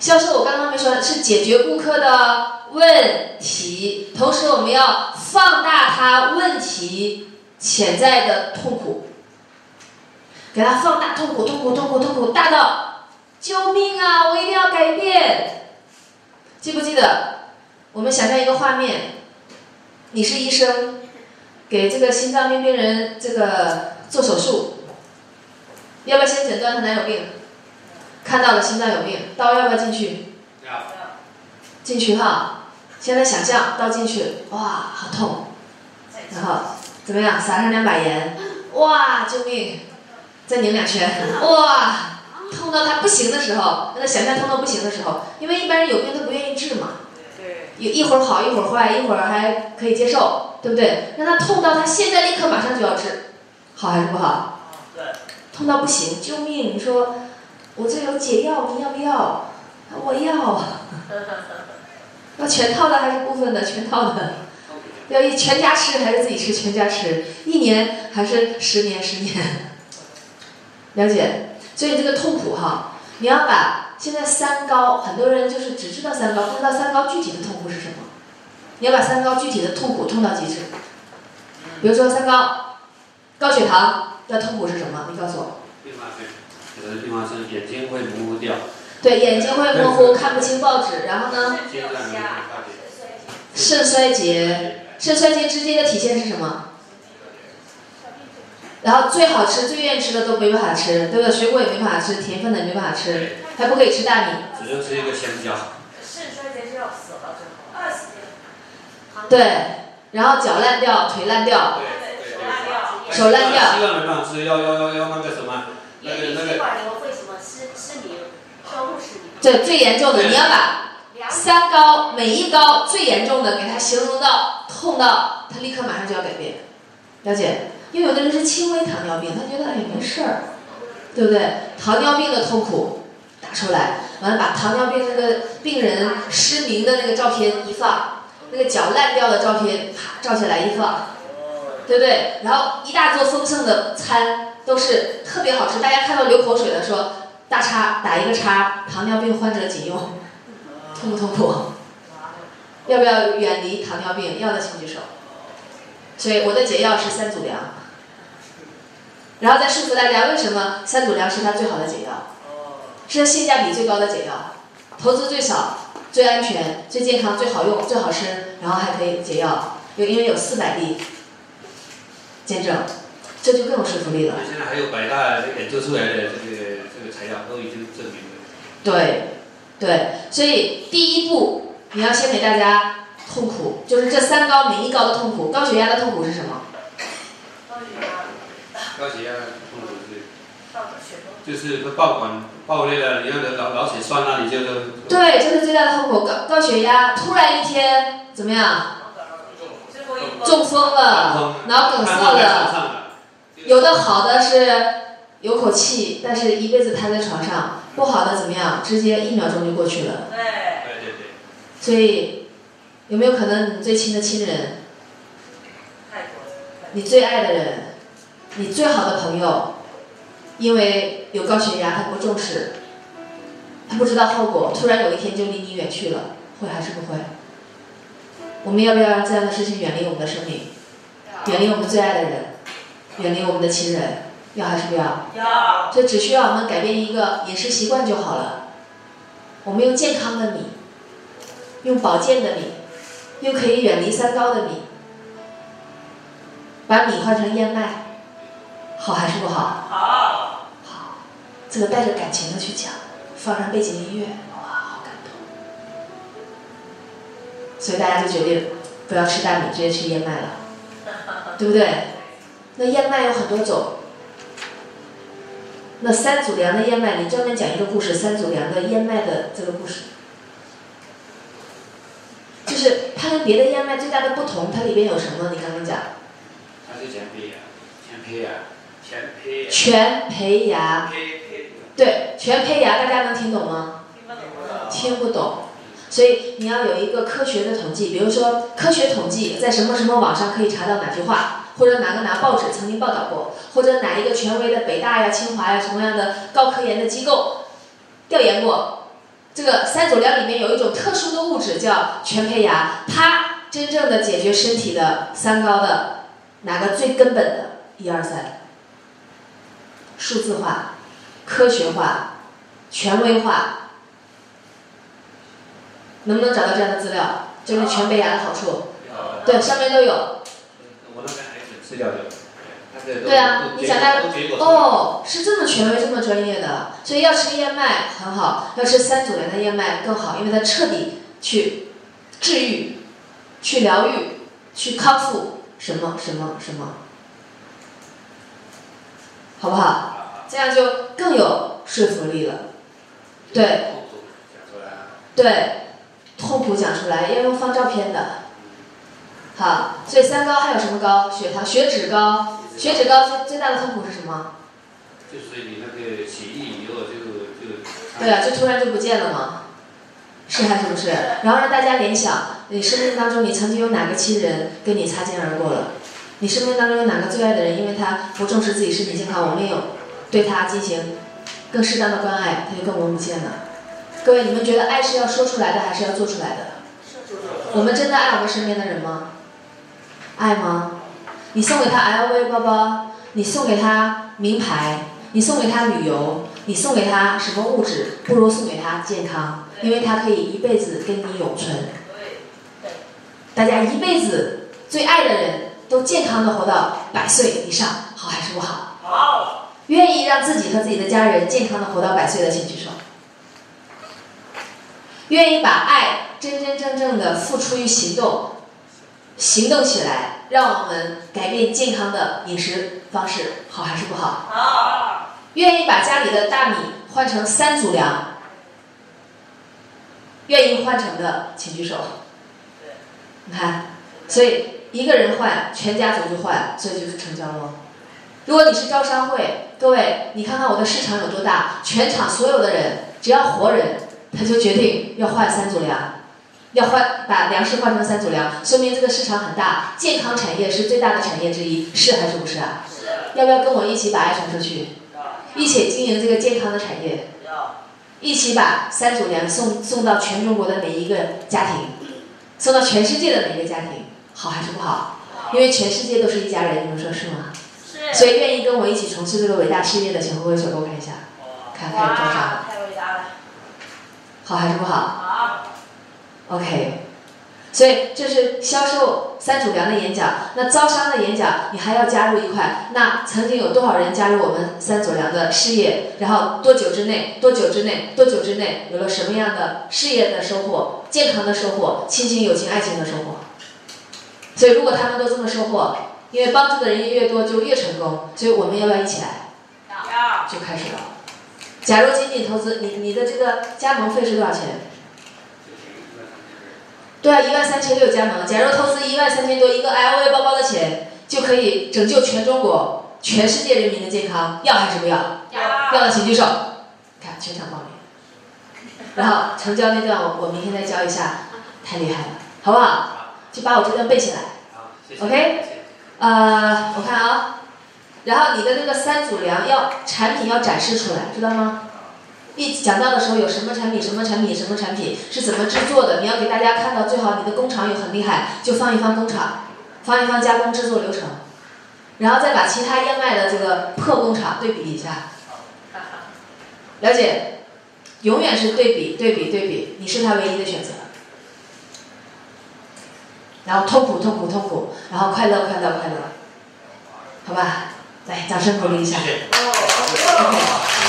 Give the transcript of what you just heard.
销售我刚刚没说，是解决顾客的问题，同时我们要放大他问题潜在的痛苦，给他放大痛苦，痛苦，痛苦，痛苦，大到救命啊！我一定要改变。记不记得？我们想象一个画面，你是医生，给这个心脏病病人这个做手术。要不要先诊断他哪有病？看到了心脏有病，刀要不要进去？要。进去哈。现在想象刀进去，哇，好痛。然后怎么样？撒上两把盐，哇，救命！再拧两圈，哇，痛到他不行的时候，让他想象痛到不行的时候，因为一般人有病他不愿意治嘛。对。一一会儿好一会儿坏，一会儿还可以接受，对不对？让他痛到他现在立刻马上就要治，好还是不好？对。痛到不行，救命！你说我这有解药，你要不要？我要。要全套的还是部分的？全套的。要一全家吃还是自己吃？全家吃。一年还是十年？十年。了解。所以这个痛苦哈，你要把现在三高，很多人就是只知道三高，不知道三高具体的痛苦是什么。你要把三高具体的痛苦痛到极致。比如说三高，高血糖。的痛苦是什么？你告诉我。并发症，有的地方是眼睛会模糊掉。对，眼睛会模糊，看不清报纸。然后呢？肾衰竭，肾衰竭直接的体现是什么？然后最好吃、最愿意吃的都没办法吃，对不对？水果也没办法吃，甜分的也没办法吃，还不可以吃大米。只能吃一个香蕉。肾衰竭是要死了最后。二十年。对，然后脚烂掉，腿烂掉。对。手烂掉。希望没办法吃，要要要要那个什么，那个那个。对，最严重的你要把三高每一高最严重的给他形容到痛到他立刻马上就要改变，了解？因为有的人是轻微糖尿病，他觉得哎没事儿，对不对？糖尿病的痛苦打出来，完了把糖尿病那个病人失明的那个照片一放，那个脚烂掉的照片啪照下来一放。对不对？然后一大桌丰盛的餐都是特别好吃，大家看到流口水的说大叉打一个叉，糖尿病患者仅用，痛不痛苦？要不要远离糖尿病？要的请举手。所以我的解药是三组粮，然后再说服大家为什么三组粮是它最好的解药，是性价比最高的解药，投资最少、最安全、最健康、最好用、最好吃，然后还可以解药，有因为有四百例。见证，这就更有说服力了。现在还有百大研究出来的这个这个材料都已经证明了。对，对，所以第一步你要先给大家痛苦，就是这三高每一高的痛苦，高血压的痛苦是什么？高血压。高血压痛苦是。就是爆管爆裂了，你要的脑脑血栓啊，你就都。对，这是最大的痛苦。高高血压突然一天怎么样？中风了，脑梗塞了，有的好的是有口气，但是一辈子瘫在床上；不好的怎么样？直接一秒钟就过去了。对对对对。所以，有没有可能你最亲的亲人，你最爱的人，你最好的朋友，因为有高血压，他不重视，他不知道后果，突然有一天就离你远去了，会还是不会？我们要不要让这样的事情远离我们的生命，远离我们最爱的人，远离我们的亲人？要还是不要？要。这只需要我们改变一个饮食习惯就好了。我们用健康的米，用保健的米，又可以远离三高的米，把米换成燕麦，好还是不好？好。好，这个带着感情的去讲，放上背景音乐。哇，好感动所以大家就决定不要吃大米，直接吃燕麦了，对不对？那燕麦有很多种。那三组粮的燕麦，你专门讲一个故事，三组粮的燕麦的这个故事，就是它跟别的燕麦最大的不同，它里边有什么？你刚刚讲。它是全胚芽，全胚芽，全胚。全胚芽。对，全胚芽，大家能听懂吗？听不懂。所以你要有一个科学的统计，比如说科学统计在什么什么网上可以查到哪句话，或者哪个哪报纸曾经报道过，或者哪一个权威的北大呀、清华呀什么样的高科研的机构调研过，这个三佐料里面有一种特殊的物质叫全胚芽，它真正的解决身体的三高的哪个最根本的？一二三，数字化、科学化、权威化，能不能找到这样的资料？就是全胚芽的好处，对，上面都有。对啊，你想大哦，是这么权威、这么专业的，所以要吃燕麦很好，要吃三组连的燕麦更好，因为它彻底去治愈、去疗愈、去康复什么什么什么，好不好？这样就更有说服力了。对，对，痛苦讲出来要用放照片的。好，所以三高还有什么高？血糖、血脂高。血脂高最最大的痛苦是什么？就是你那个起立以后就就。对啊，就突然就不见了嘛，是还是不是？然后让大家联想，你生命当中你曾经有哪个亲人跟你擦肩而过了？你生命当中有哪个最爱的人，因为他不重视自己身体健康，我们有对他进行更适当的关爱，他就跟我们不见了。各位，你们觉得爱是要说出来的，还是要做出来的？我们真的爱我们身边的人吗？爱吗？你送给他 LV 包包，你送给他名牌，你送给他旅游，你送给他什么物质，不如送给他健康，因为他可以一辈子跟你永存。大家一辈子最爱的人都健康的活到百岁以上，好还是不好？好。愿意让自己和自己的家人健康的活到百岁的，请举手。愿意把爱真真正正的付出于行动。行动起来，让我们改变健康的饮食方式，好还是不好？好。愿意把家里的大米换成三足粮？愿意换成的，请举手。你看，所以一个人换，全家族就换，所以就是成交了。如果你是招商会，各位，你看看我的市场有多大？全场所有的人，只要活人，他就决定要换三足粮。要换把粮食换成三足粮，说明这个市场很大，健康产业是最大的产业之一，是还是不是啊？是。要不要跟我一起把爱传出去？一起经营这个健康的产业。一起把三足粮送送到全中国的每一个家庭，送到全世界的每一个家庭，好还是不好？因为全世界都是一家人，你们说是吗？是。所以愿意跟我一起从事这个伟大事业的，请挥挥手给我看一下。看看多少。太伟大了。好还是不好？好。OK，所以这是销售三主粮的演讲。那招商的演讲，你还要加入一块。那曾经有多少人加入我们三组粮的事业？然后多久之内？多久之内？多久之内有了什么样的事业的收获？健康的收获？亲情、友情、爱情的收获？所以如果他们都这么收获，因为帮助的人越多就越成功。所以我们要不要一起来？要。就开始了。假如仅仅投资，你你的这个加盟费是多少钱？对啊，一万三千六加盟。假如投资一万三千多一个 LV 包包的钱，就可以拯救全中国、全世界人民的健康，要还是不要？要。要的请举手。看全场报名。然后成交那段我我明天再教一下，太厉害了，好不好？就把我这段背起来。OK。呃，我看啊，然后你的那个三组粮要产品要展示出来，知道吗？一讲到的时候有什么产品，什么产品，什么产品是怎么制作的？你要给大家看到，最好你的工厂有很厉害，就放一放工厂，放一放加工制作流程，然后再把其他燕麦的这个破工厂对比一下。了解，永远是对比，对比，对比，你是他唯一的选择。然后痛苦，痛苦，痛苦，然后快乐，快乐，快乐，好吧？来，掌声鼓励一下。OK。